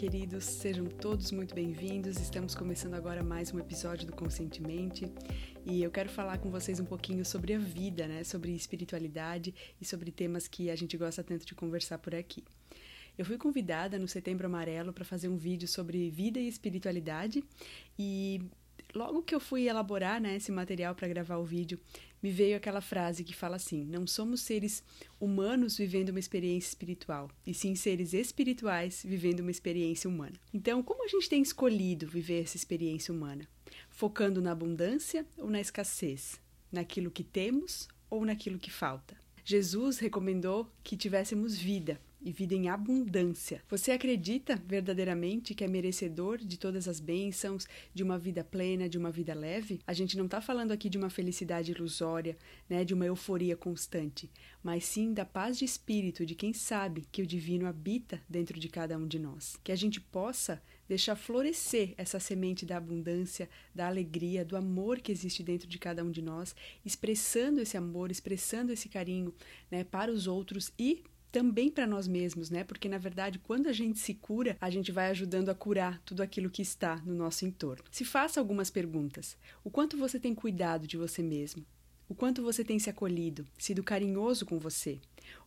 queridos, sejam todos muito bem-vindos. Estamos começando agora mais um episódio do Conscientemente e eu quero falar com vocês um pouquinho sobre a vida, né? Sobre espiritualidade e sobre temas que a gente gosta tanto de conversar por aqui. Eu fui convidada no Setembro Amarelo para fazer um vídeo sobre vida e espiritualidade e logo que eu fui elaborar né, esse material para gravar o vídeo, me veio aquela frase que fala assim: não somos seres humanos vivendo uma experiência espiritual, e sim seres espirituais vivendo uma experiência humana. Então, como a gente tem escolhido viver essa experiência humana? Focando na abundância ou na escassez? Naquilo que temos ou naquilo que falta? Jesus recomendou que tivéssemos vida, e vida em abundância. Você acredita verdadeiramente que é merecedor de todas as bênçãos, de uma vida plena, de uma vida leve? A gente não está falando aqui de uma felicidade ilusória, né, de uma euforia constante, mas sim da paz de espírito de quem sabe que o divino habita dentro de cada um de nós. Que a gente possa deixar florescer essa semente da abundância, da alegria, do amor que existe dentro de cada um de nós, expressando esse amor, expressando esse carinho né, para os outros e também para nós mesmos, né? Porque na verdade, quando a gente se cura, a gente vai ajudando a curar tudo aquilo que está no nosso entorno. Se faça algumas perguntas. O quanto você tem cuidado de você mesmo? O quanto você tem se acolhido, sido carinhoso com você?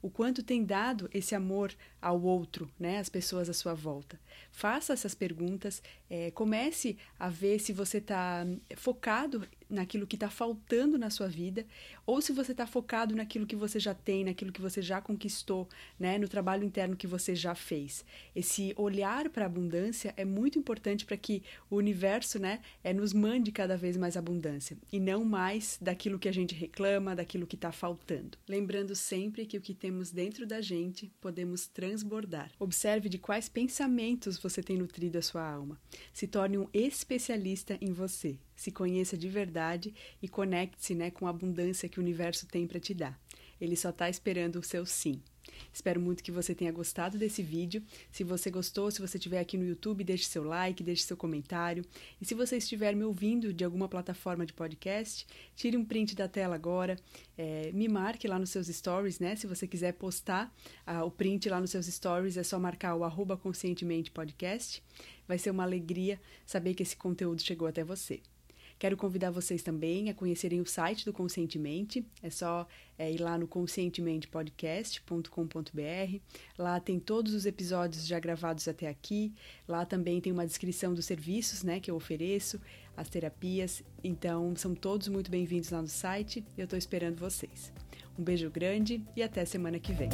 O quanto tem dado esse amor ao outro, né, às pessoas à sua volta? Faça essas perguntas, é, comece a ver se você está focado naquilo que está faltando na sua vida, ou se você está focado naquilo que você já tem, naquilo que você já conquistou, né, no trabalho interno que você já fez. Esse olhar para a abundância é muito importante para que o universo, né, é, nos mande cada vez mais abundância e não mais daquilo que a gente reclama, daquilo que está faltando. Lembrando sempre que o que temos dentro da gente podemos transbordar. Observe de quais pensamentos você tem nutrido a sua alma. Se torne um especialista em você se conheça de verdade e conecte-se né, com a abundância que o universo tem para te dar. Ele só está esperando o seu sim. Espero muito que você tenha gostado desse vídeo. Se você gostou, se você estiver aqui no YouTube, deixe seu like, deixe seu comentário. E se você estiver me ouvindo de alguma plataforma de podcast, tire um print da tela agora, é, me marque lá nos seus stories, né? Se você quiser postar ah, o print lá nos seus stories, é só marcar o arroba conscientemente podcast. Vai ser uma alegria saber que esse conteúdo chegou até você. Quero convidar vocês também a conhecerem o site do Conscientemente. É só é, ir lá no conscientementepodcast.com.br. Lá tem todos os episódios já gravados até aqui. Lá também tem uma descrição dos serviços né, que eu ofereço, as terapias. Então, são todos muito bem-vindos lá no site. Eu estou esperando vocês. Um beijo grande e até semana que vem.